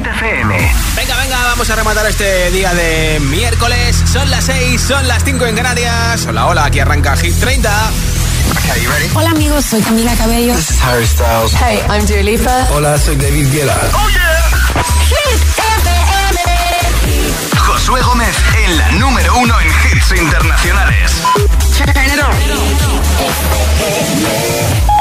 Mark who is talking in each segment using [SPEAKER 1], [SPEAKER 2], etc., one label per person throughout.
[SPEAKER 1] Hit FM.
[SPEAKER 2] Venga, venga, vamos a rematar este día de miércoles. Son las 6, son las 5 en Canarias. Hola, hola, aquí arranca Hit 30.
[SPEAKER 3] Okay, you ready?
[SPEAKER 4] Hola amigos, soy Camila Cabello.
[SPEAKER 3] This is Harry Styles.
[SPEAKER 4] Hey, I'm Dua Lipa.
[SPEAKER 5] Hola, soy David Guetta.
[SPEAKER 1] ¡Oh, yeah!
[SPEAKER 4] Hit
[SPEAKER 1] FM. Josué Gómez en la número uno en hits internacionales.
[SPEAKER 6] Turn it on.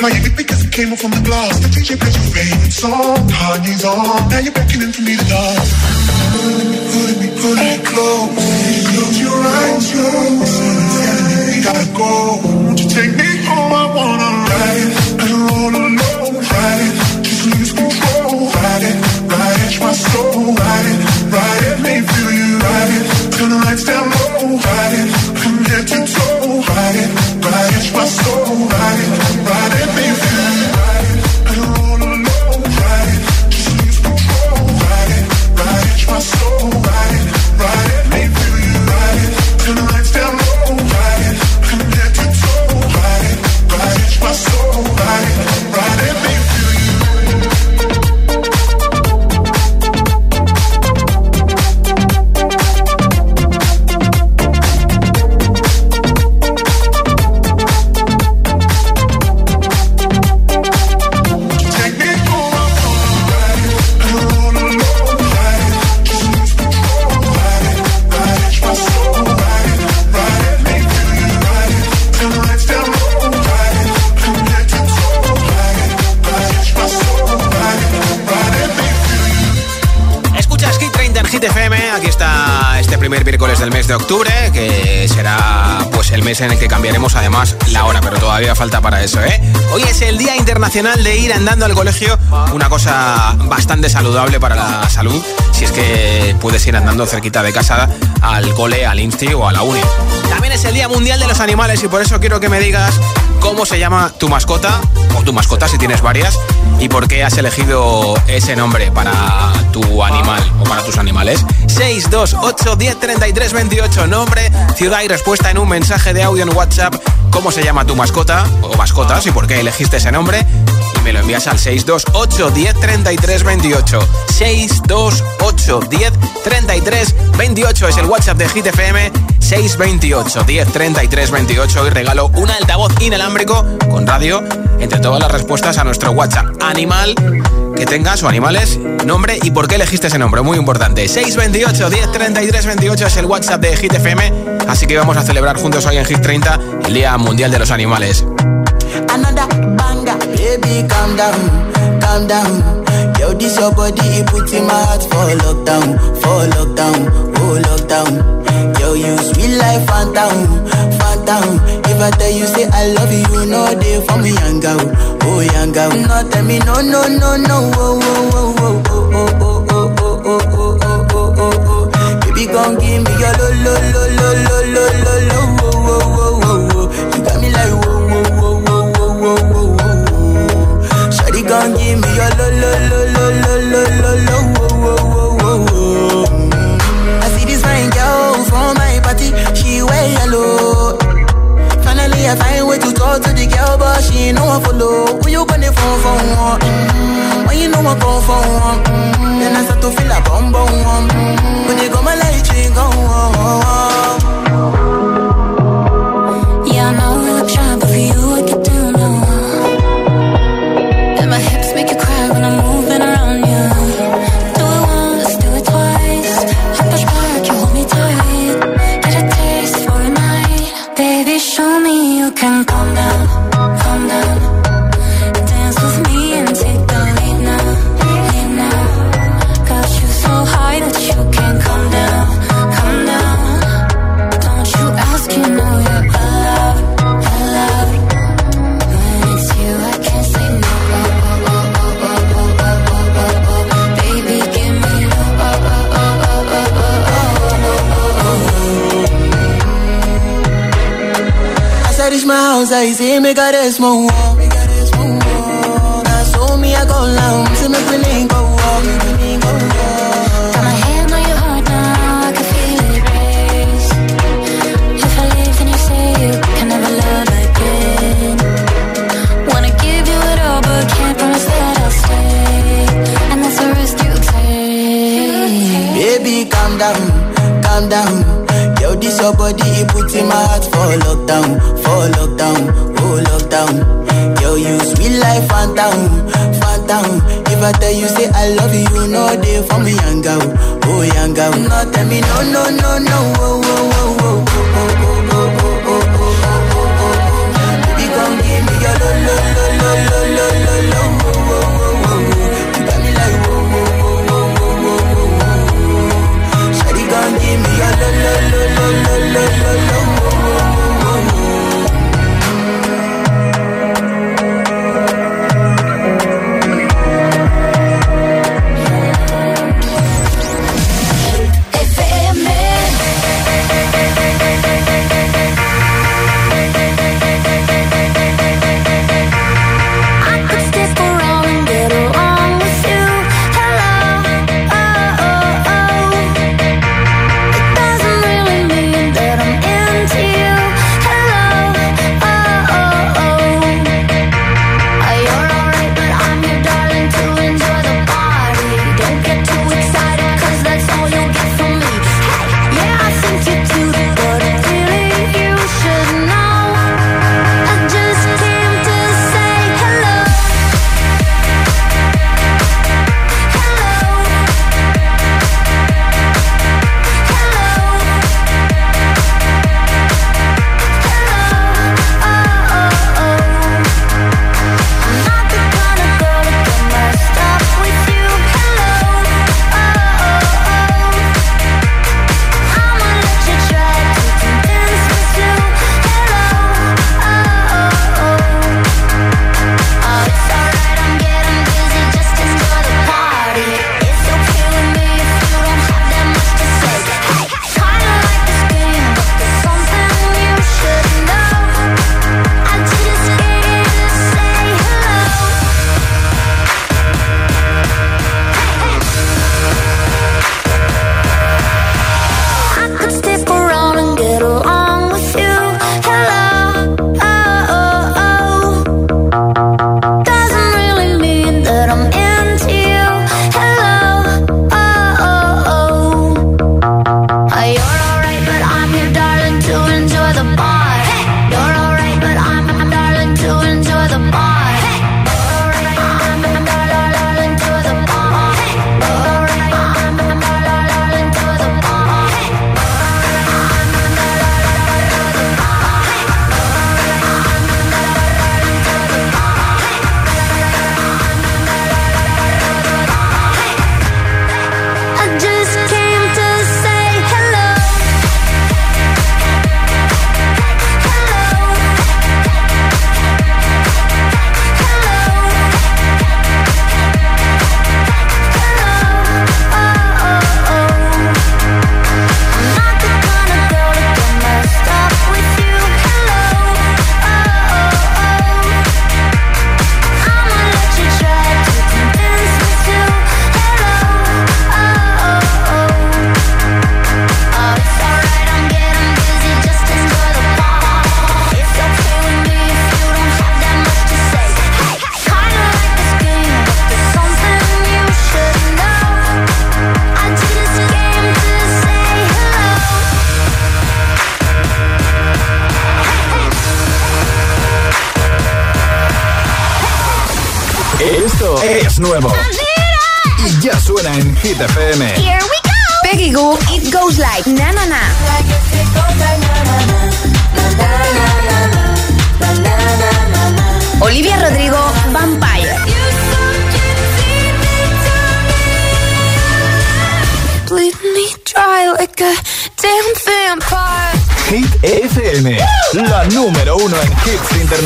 [SPEAKER 7] Your lip because it came off from the glass. The DJ plays your favorite song. Kanye's on. Now you're beckoning for me to dance. Pulling me, pulling me, close. Close your eyes, close. Telling me we gotta go. Won't you take me home? I wanna ride. I don't wanna know. Ride. Just lose control. Ride it, ride it, my soul. Ride it, ride it, make me feel you. Ride it, turn the lights down low. Ride it, from head to
[SPEAKER 2] de octubre, que será pues el mes en el que cambiaremos además la hora, pero todavía falta para eso, ¿eh? Hoy es el Día Internacional de ir andando al colegio, una cosa bastante saludable para la salud, si es que puedes ir andando cerquita de casa al cole, al insti o a la uni. Es el Día Mundial de los Animales y por eso quiero que me digas cómo se llama tu mascota, o tu mascota si tienes varias, y por qué has elegido ese nombre para tu animal o para tus animales. 628 10 33 28, nombre, ciudad y respuesta en un mensaje de audio en WhatsApp. ¿Cómo se llama tu mascota o mascotas y por qué elegiste ese nombre? Y me lo envías al 628 10 33 28. 628 10 33 28 es el WhatsApp de Hit FM. 628 10 33 28 y regalo un altavoz inalámbrico con radio entre todas las respuestas a nuestro WhatsApp. Animal que tengas o animales, nombre y por qué elegiste ese nombre. Muy importante. 628 10 33 28 es el WhatsApp de Hit FM. Así que vamos a celebrar juntos hoy en Hit 30 el Día Mundial de los Animales.
[SPEAKER 5] Yo, this your body, it puts in my heart for lockdown, for lockdown, oh lockdown. Yo, you sweet life, phantom, phantom. If I tell you say I love you, know they for me young girl, oh young girl. No tell me no no no no, oh oh oh oh oh oh oh oh oh oh oh oh oh oh. Baby gon' give me your lo lo lo lo lo lo lo lo, oh oh oh oh oh. You got me like whoa whoa whoa whoa whoa whoa gon' give me your lo lo lo lo lo lo lo lo, oh oh oh oh oh. I see this fine girl from my party, she wear yellow. Finally, I find way to talk to the girl, but she ain't no one follow. Who you gonna phone for one? Mm-hmm. When you know I come for one, mm-hmm. then I start to feel a bum bum. Mm-hmm. When you go my light, you go on.
[SPEAKER 8] Me got
[SPEAKER 5] a small.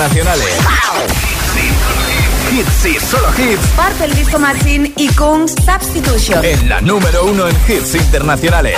[SPEAKER 9] Internacionales. Hits y solo hits.
[SPEAKER 10] Purple Disco Machine y Kung Substitution.
[SPEAKER 9] En la número uno en hits internacionales.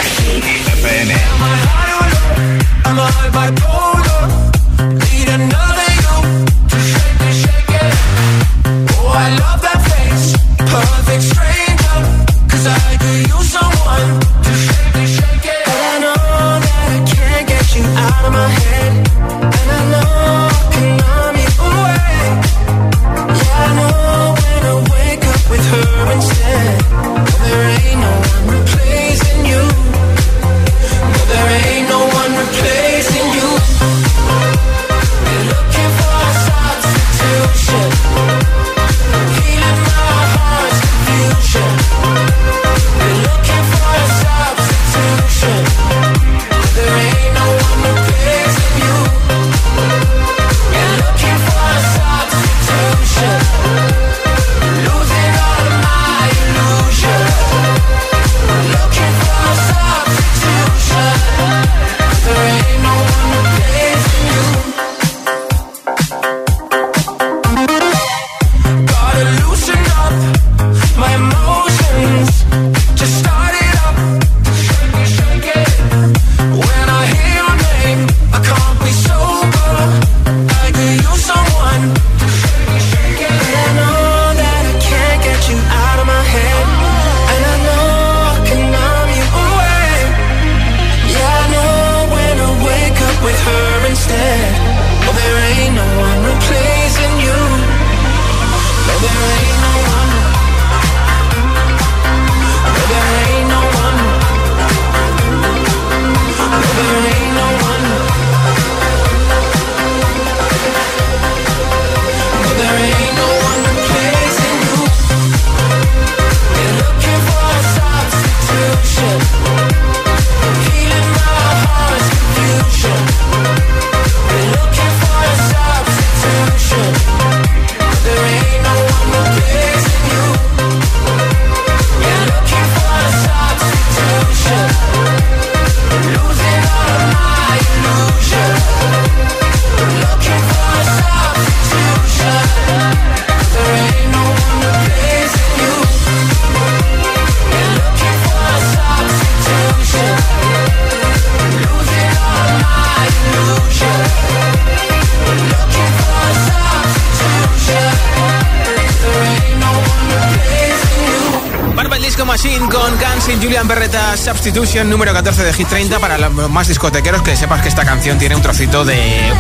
[SPEAKER 11] Substitution
[SPEAKER 2] número 14 de Hit 30 para los más discotequeros que sepas que esta canción tiene un trocito de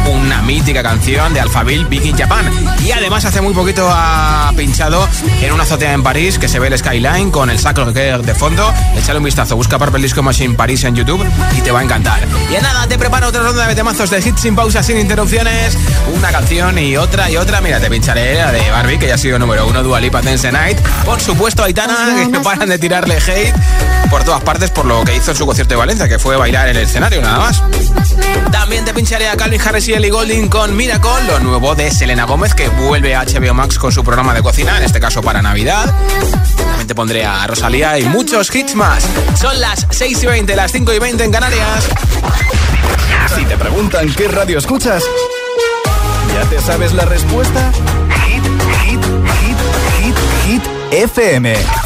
[SPEAKER 2] una mítica canción de Alphaville Big in Japan. Y además hace muy poquito ha pinchado en una azotea en París que se ve el skyline con el sacro de fondo. Échale un vistazo busca Purple Disco Machine París en YouTube y te va a encantar. Y nada te preparo otra ronda de temazos de hits sin pausas sin interrupciones. Una canción y otra y otra. Mira te pincharé la de Barbie que ya ha sido número uno Dua Lipa Dance the Night. Por supuesto Aitana que no paran de tirarle hate por todas partes por lo que hizo en su concierto de Valencia, que fue bailar en el escenario nada más. También te pincharé a Calvin Harris y Ellie Golding con Miracle, lo nuevo de Selena Gómez, que vuelve a HBO Max con su programa de cocina, en este caso para Navidad. También te pondré a Rosalía y muchos hits más. Son las 6 y 20, las 5 y 20 en Canarias.
[SPEAKER 9] Si te preguntan qué radio escuchas, ¿ya te sabes la respuesta? Hit, hit, hit, hit, hit, FM.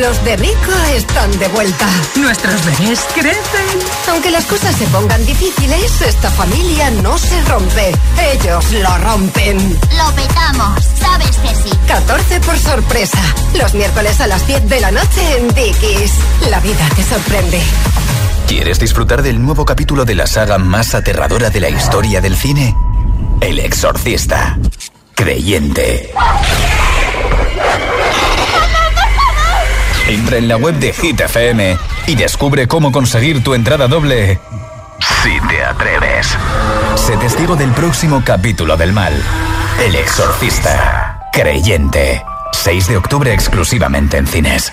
[SPEAKER 12] Los de Rico están de vuelta. Nuestros bebés crecen. Aunque las cosas se pongan difíciles, esta familia no se rompe. Ellos lo rompen.
[SPEAKER 13] Lo petamos, sabes que sí.
[SPEAKER 12] 14 por sorpresa. Los miércoles a las 10 de la noche en Dickies. La vida te sorprende.
[SPEAKER 14] ¿Quieres disfrutar del nuevo capítulo de la saga más aterradora de la historia del cine? El Exorcista. Creyente. Entra en la web de Hit y descubre cómo conseguir tu entrada doble. Si te atreves. Se testigo del próximo capítulo del mal. El exorcista. Creyente. 6 de octubre exclusivamente en cines.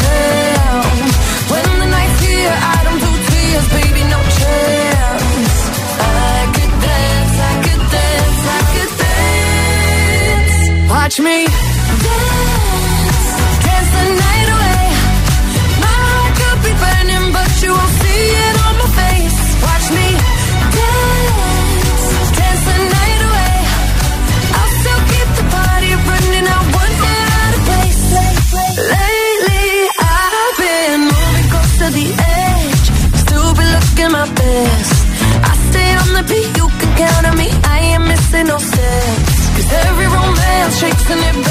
[SPEAKER 9] me. Chasing and it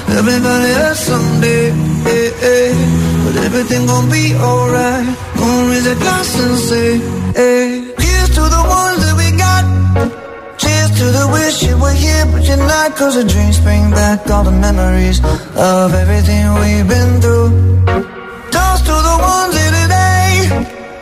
[SPEAKER 15] everybody hurts someday. Yeah, yeah. But everything gon' be alright. Gonna raise a glass and say, hey. Here's to the ones that we got. Cheers to the wish you were here, but you're not. Cause the dreams bring back all the memories of everything we've been through.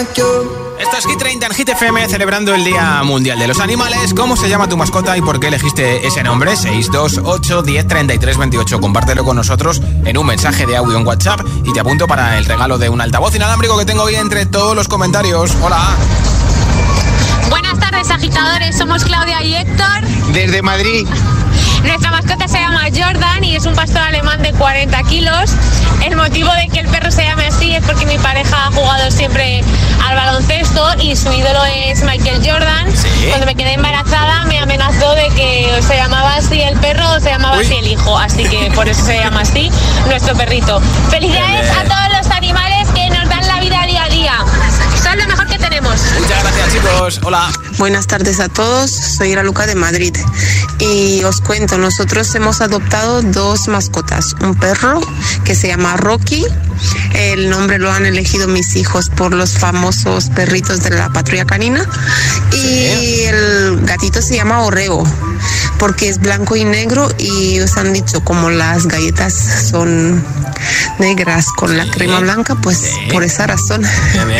[SPEAKER 2] Esto es Hit 30 en Hit celebrando el Día Mundial de los Animales. ¿Cómo se llama tu mascota y por qué elegiste ese nombre? 628 10 33 28. Compártelo con nosotros en un mensaje de audio en WhatsApp y te apunto para el regalo de un altavoz inalámbrico que tengo hoy entre todos los comentarios. Hola.
[SPEAKER 16] Buenas tardes, agitadores. Somos Claudia y Héctor.
[SPEAKER 17] Desde Madrid.
[SPEAKER 16] Nuestra mascota se llama Jordan y es un pastor alemán de 40 kilos. El motivo de que el perro se llame así es porque mi pareja ha jugado siempre al baloncesto y su ídolo es Michael Jordan. Cuando me quedé embarazada me amenazó de que se llamaba así el perro o se llamaba así el hijo. Así que por eso se llama así nuestro perrito. Felicidades a todos los animales
[SPEAKER 2] Muchas gracias, chicos. Hola.
[SPEAKER 18] Buenas tardes a todos, soy Ira Luca de Madrid y os cuento, nosotros hemos adoptado dos mascotas, un perro que se llama Rocky, el nombre lo han elegido mis hijos por los famosos perritos de la patrulla canina y el gatito se llama Oreo porque es blanco y negro y os han dicho como las galletas son negras con la crema blanca, pues por esa razón.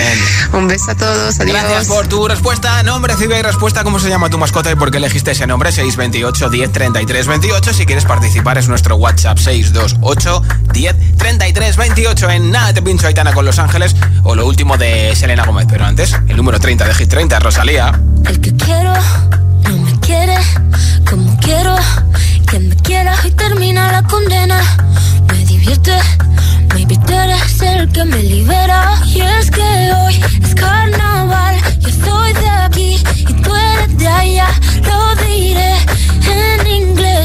[SPEAKER 18] Un beso a todos, adiós.
[SPEAKER 2] Gracias por tu respuesta. Nombre, ciudad y respuesta. ¿Cómo se llama tu mascota y por qué elegiste ese nombre? 628 10 33 28. Si quieres participar es nuestro WhatsApp 628 10 33 28. En nada te pincho Aitana con Los Ángeles o lo último de Selena Gómez. Pero antes, el número 30 de Hit 30, Rosalía.
[SPEAKER 19] El que quiero no me quiere como quiero. Quien me quiera y termina la condena. Me divierte, maybe tú eres el que me libera. Y es que hoy es carnaval. Yo soy de aquí y tú eres de allá. Lo diré en inglés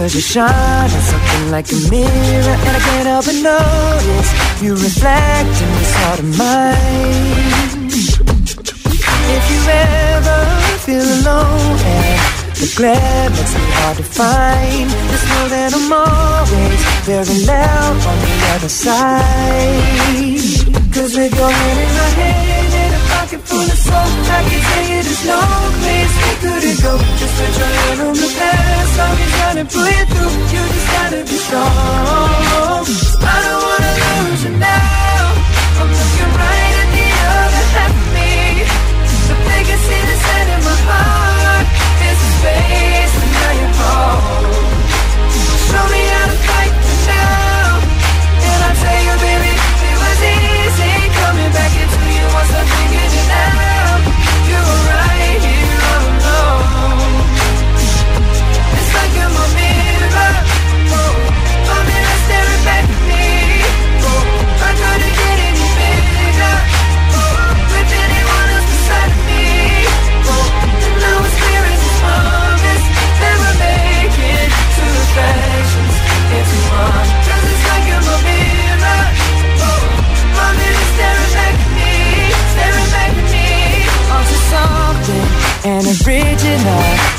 [SPEAKER 8] Cause you
[SPEAKER 9] shine something like a mirror And I can't help but notice You reflect in this heart of mine. If you ever feel alone And the glare makes me hard to find Just know that I'm always Very loud on the other side. Cause we're going in my head of soul. I can we couldn't go. Just put your on the past. I'll pull you through. You just gotta be strong. I don't wanna lose you now. I'm looking right at the other half of me. The biggest the set in my heart is the. Show me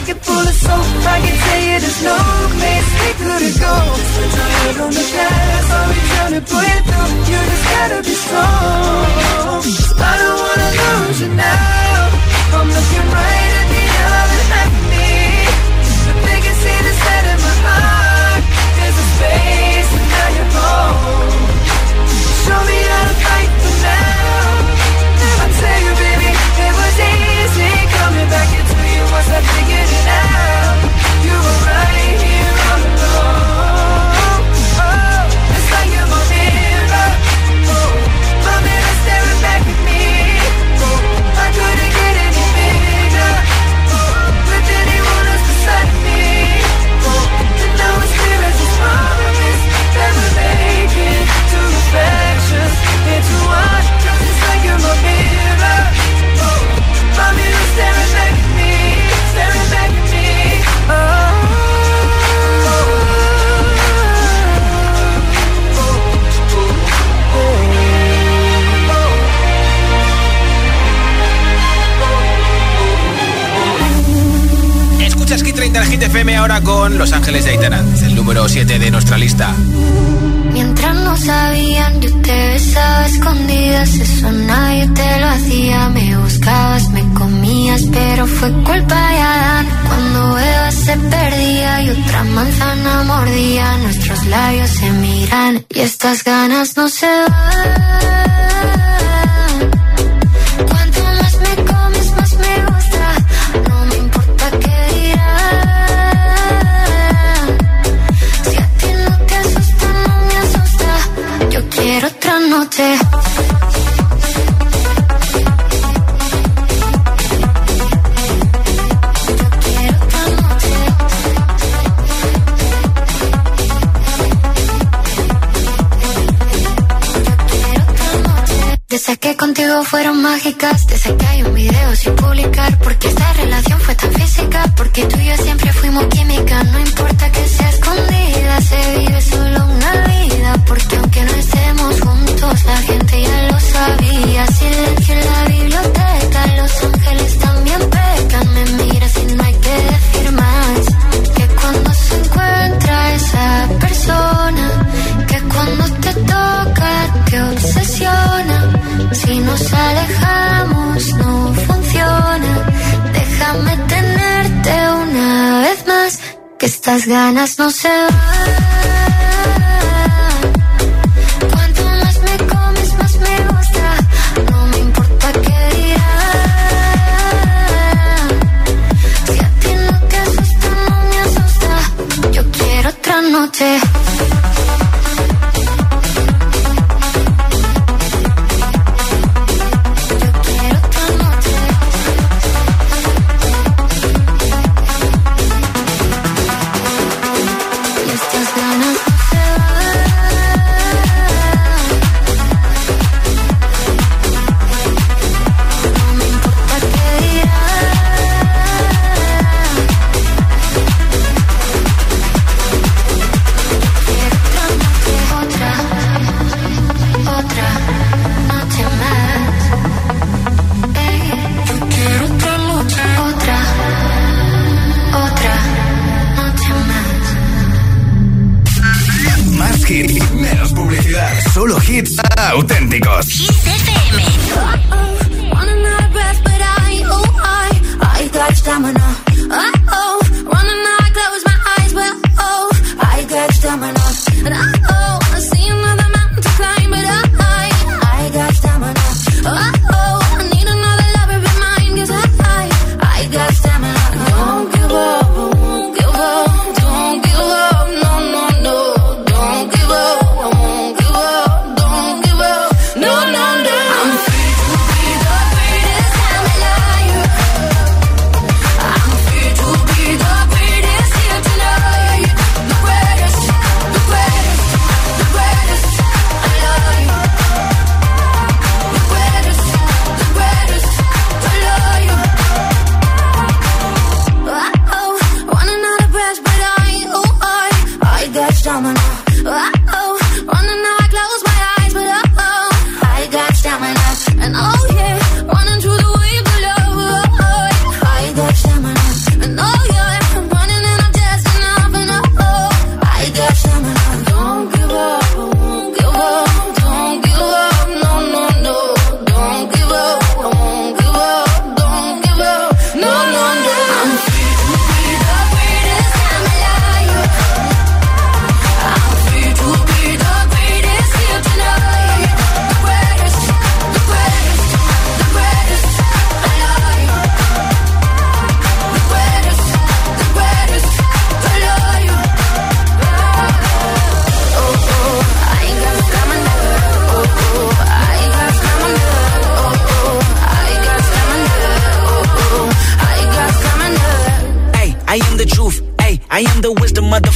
[SPEAKER 9] pocket full of soap, I can tell you there's no place we couldn't go. Put your head on the glass, I'll be trying to pull you through. You just gotta be strong. I don't wanna lose you now. I'm looking right at the
[SPEAKER 2] 30 Hit FM ahora con Los Ángeles de Aitana, el número 7 de nuestra lista.
[SPEAKER 20] Mientras no sabían, yo te besaba escondidas. Eso nadie te lo hacía. Me buscabas, me comías, pero fue culpa de Adán. Cuando Eva se perdía y otra manzana mordía, nuestros labios se miran y estas ganas no se van.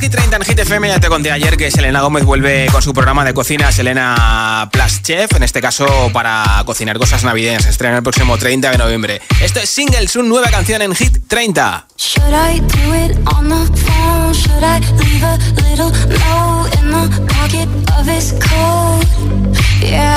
[SPEAKER 2] Hit 30 en Hit FM, ya te conté ayer que Selena Gómez vuelve con su programa de cocina Selena Plus Chef, en este caso para cocinar cosas navideñas, estrena el próximo 30 de noviembre. Esto es Singles, una nueva canción en Hit 30.
[SPEAKER 8] Should I do it on the phone? Should I leave a little note in the pocket of his coat? Yeah,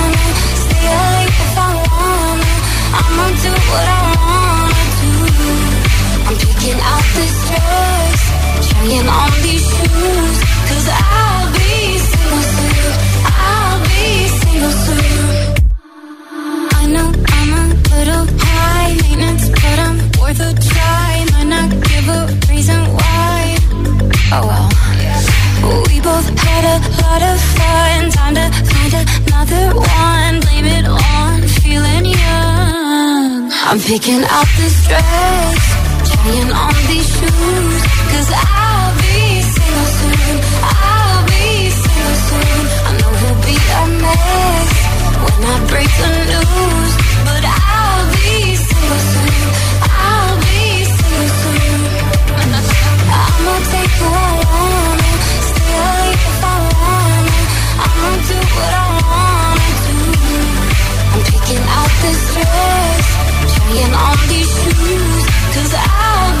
[SPEAKER 8] lot of fun. Time to find another one. Blame it on feeling young. I'm picking out this dress, trying on these shoes. Cause I'll be single soon. I'll be single soon. I know he'll be a mess when I break the news. But I'll be single soon. What I wanna do. I'm picking out this dress, trying on these shoes. Cause I'll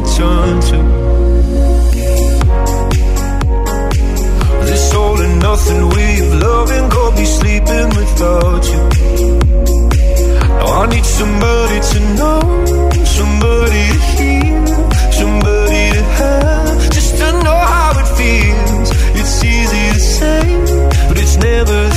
[SPEAKER 9] to turn to. This all and nothing way of loving, go be sleeping without you. Now I need somebody to know, somebody to hear, somebody to have, just to know how it feels. It's easy to say, but it's never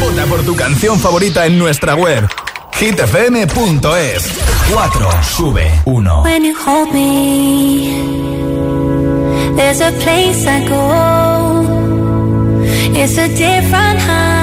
[SPEAKER 14] Vota por tu canción favorita en nuestra web hitfm.es 4 sube 1
[SPEAKER 8] When you hold me There's a place I go. It's a different high.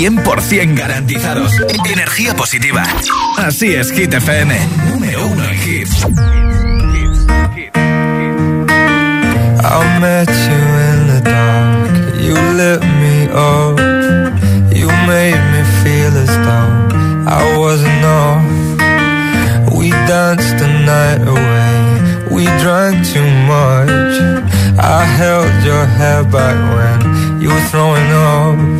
[SPEAKER 14] 100% garantizados. Energía positiva. Así es, Hit FM. Número uno en hits.
[SPEAKER 15] I met you in the dark. You lit me up. You made me feel as though I wasn't off. We danced the night away. We drank too much. I held your hair back when you were throwing up.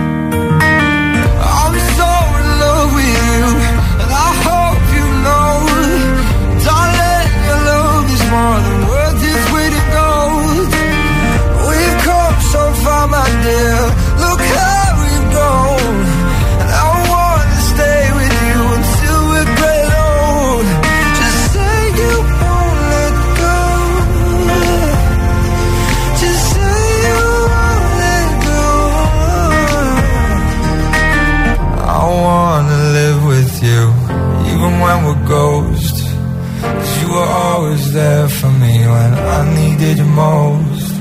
[SPEAKER 15] When. Cause you were always there for me when I needed you most.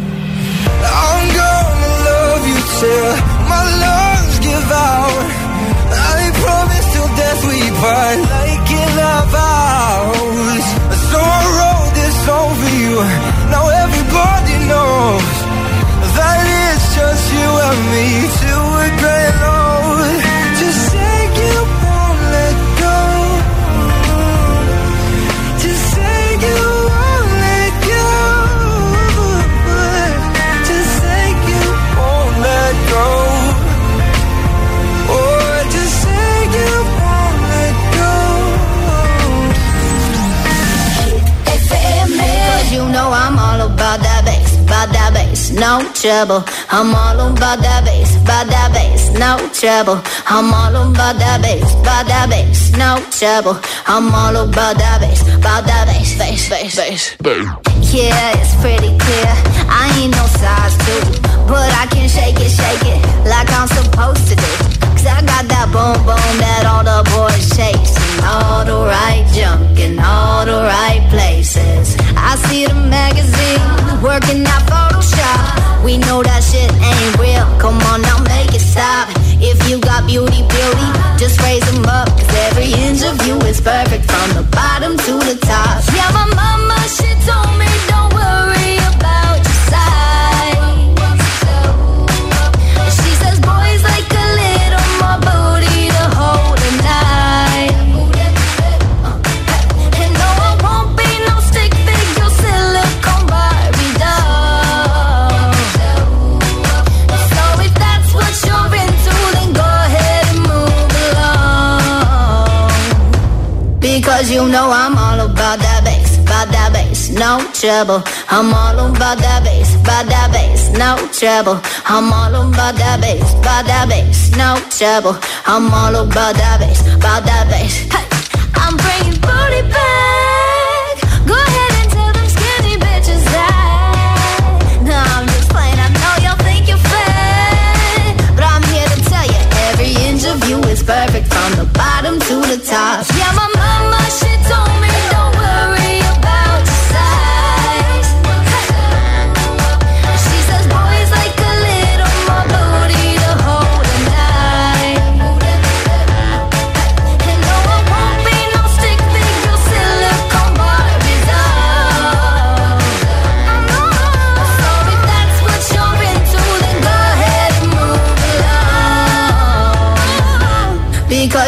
[SPEAKER 15] I'm gonna love you till my lungs give out. I promise till death we part
[SPEAKER 21] no trouble. I'm all about that bass, about that bass, no trouble. I'm all about that bass, about that bass, no trouble. I'm all about that bass, about that bass, bass, bass, bass. Yeah, it's pretty clear. I ain't no size two, but I can shake it, shake it like I'm supposed to do. Cause I got that boom boom that all the boys chase. And all the right junk in all the right places. I see the magazine working out Photoshop. We know that shit ain't real. Come on now, make it stop. If you got beauty, beauty, just raise them up. Cause every inch of you is perfect from the bottom to the top. Yeah, my mama, she told me Because you know I'm all about that bass, about that bass, no trouble. I'm all about that bass, about that bass, no trouble. I'm all about that bass, about that bass, no trouble. I'm all about that bass, about that bass. Hey, I'm bringing booty back. Go ahead and tell them skinny bitches that. No, I'm just playing. I know y'all think you're fat, but I'm here to tell you every inch of you is perfect from the bottom to the top. Yeah, my